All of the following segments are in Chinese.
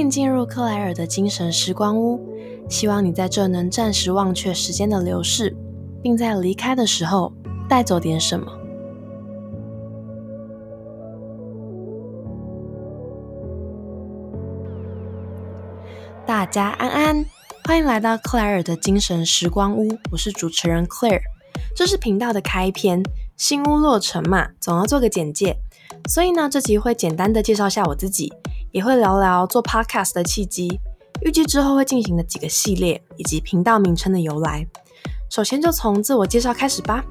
欢迎进入克莱尔的精神时光屋，希望你在这能暂时忘却时间的流逝，并在离开的时候带走点什么。大家安安，欢迎来到克莱尔的精神时光屋，我是主持人 Claire。这是频道的开篇，新屋落成嘛，总要做个简介，所以呢，这集会简单的介绍下我自己。也会聊聊做 podcast 的契机，预计之后会进行的几个系列，以及频道名称的由来。首先就从自我介绍开始吧。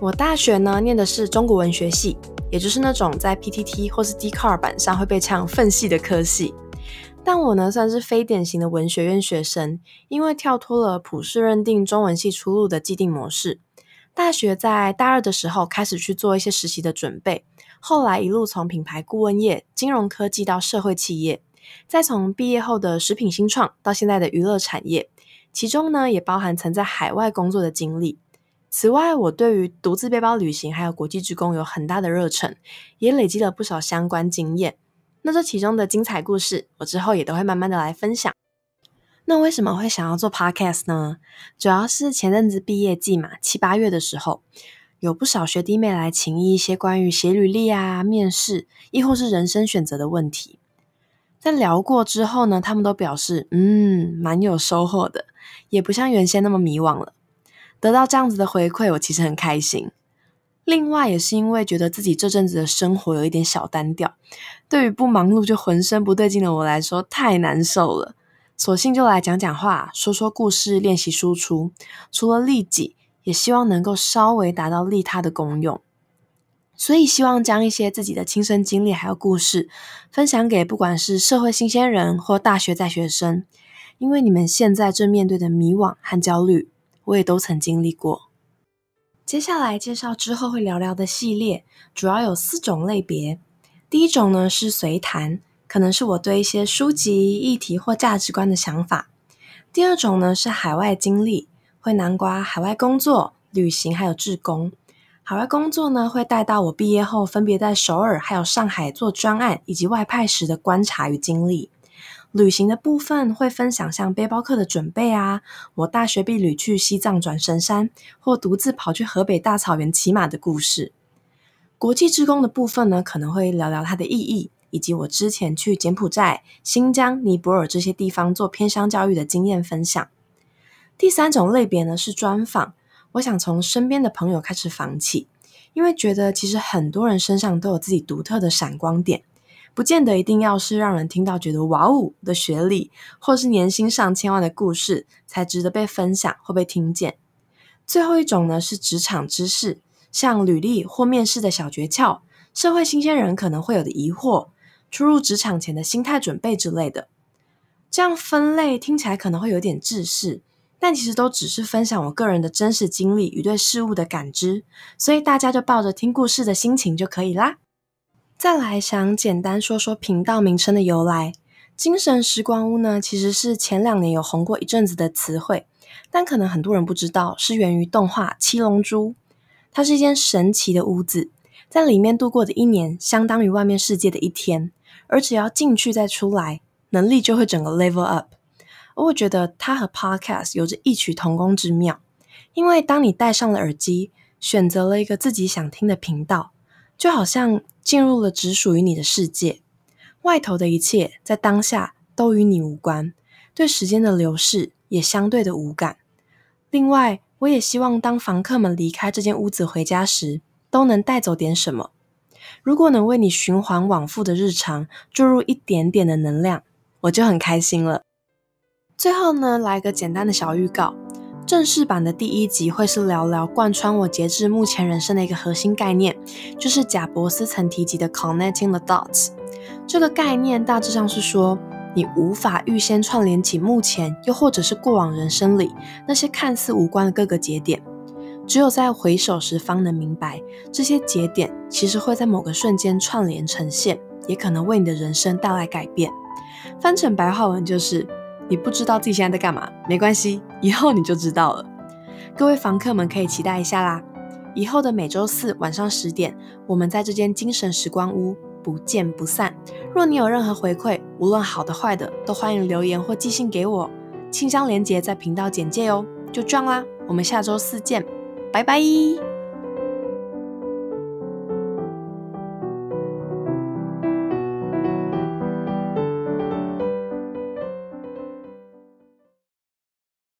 我大学呢念的是中国文学系，也就是那种在 PTT 或是 d c a r 版上会被唱粪系的科系。但我呢算是非典型的文学院学生，因为跳脱了普世认定中文系出路的既定模式。大学在大二的时候开始去做一些实习的准备。后来一路从品牌顾问业、金融科技到社会企业，再从毕业后的食品新创到现在的娱乐产业，其中呢也包含曾在海外工作的经历。此外，我对于独自背包旅行还有国际职工有很大的热忱，也累积了不少相关经验。那这其中的精彩故事，我之后也都会慢慢的来分享。那为什么会想要做 podcast 呢？主要是前阵子毕业季嘛，七八月的时候。有不少学弟妹来请一些关于写履历啊、面试，亦或是人生选择的问题。在聊过之后呢，他们都表示，嗯，蛮有收获的，也不像原先那么迷惘了。得到这样子的回馈，我其实很开心。另外，也是因为觉得自己这阵子的生活有一点小单调，对于不忙碌就浑身不对劲的我来说，太难受了。索性就来讲讲话，说说故事，练习输出。除了利己。也希望能够稍微达到利他的功用，所以希望将一些自己的亲身经历还有故事分享给不管是社会新鲜人或大学在学生，因为你们现在正面对的迷惘和焦虑，我也都曾经历过。接下来介绍之后会聊聊的系列，主要有四种类别。第一种呢是随谈，可能是我对一些书籍、议题或价值观的想法。第二种呢是海外经历。会南瓜海外工作、旅行，还有志工。海外工作呢，会带到我毕业后分别在首尔还有上海做专案以及外派时的观察与经历。旅行的部分会分享像背包客的准备啊，我大学毕旅去西藏转神山，或独自跑去河北大草原骑马的故事。国际志工的部分呢，可能会聊聊它的意义，以及我之前去柬埔寨、新疆、尼泊尔这些地方做偏乡教育的经验分享。第三种类别呢是专访，我想从身边的朋友开始访起，因为觉得其实很多人身上都有自己独特的闪光点，不见得一定要是让人听到觉得哇哦的学历，或是年薪上千万的故事才值得被分享或被听见。最后一种呢是职场知识，像履历或面试的小诀窍，社会新鲜人可能会有的疑惑，初入职场前的心态准备之类的。这样分类听起来可能会有点制式。但其实都只是分享我个人的真实经历与对事物的感知，所以大家就抱着听故事的心情就可以啦。再来想简单说说频道名称的由来，精神时光屋呢，其实是前两年有红过一阵子的词汇，但可能很多人不知道，是源于动画《七龙珠》。它是一间神奇的屋子，在里面度过的一年，相当于外面世界的一天，而只要进去再出来，能力就会整个 level up。我觉得它和 Podcast 有着异曲同工之妙，因为当你戴上了耳机，选择了一个自己想听的频道，就好像进入了只属于你的世界，外头的一切在当下都与你无关，对时间的流逝也相对的无感。另外，我也希望当房客们离开这间屋子回家时，都能带走点什么。如果能为你循环往复的日常注入一点点的能量，我就很开心了。最后呢，来个简单的小预告。正式版的第一集会是聊聊贯穿我截至目前人生的一个核心概念，就是贾伯斯曾提及的 connecting the dots。这个概念大致上是说，你无法预先串联起目前又或者是过往人生里那些看似无关的各个节点，只有在回首时方能明白，这些节点其实会在某个瞬间串联呈现，也可能为你的人生带来改变。翻成白话文就是。你不知道自己现在在干嘛？没关系，以后你就知道了。各位房客们可以期待一下啦！以后的每周四晚上十点，我们在这间精神时光屋不见不散。若你有任何回馈，无论好的坏的，都欢迎留言或寄信给我，信箱连接在频道简介哦。就这样啦，我们下周四见，拜拜。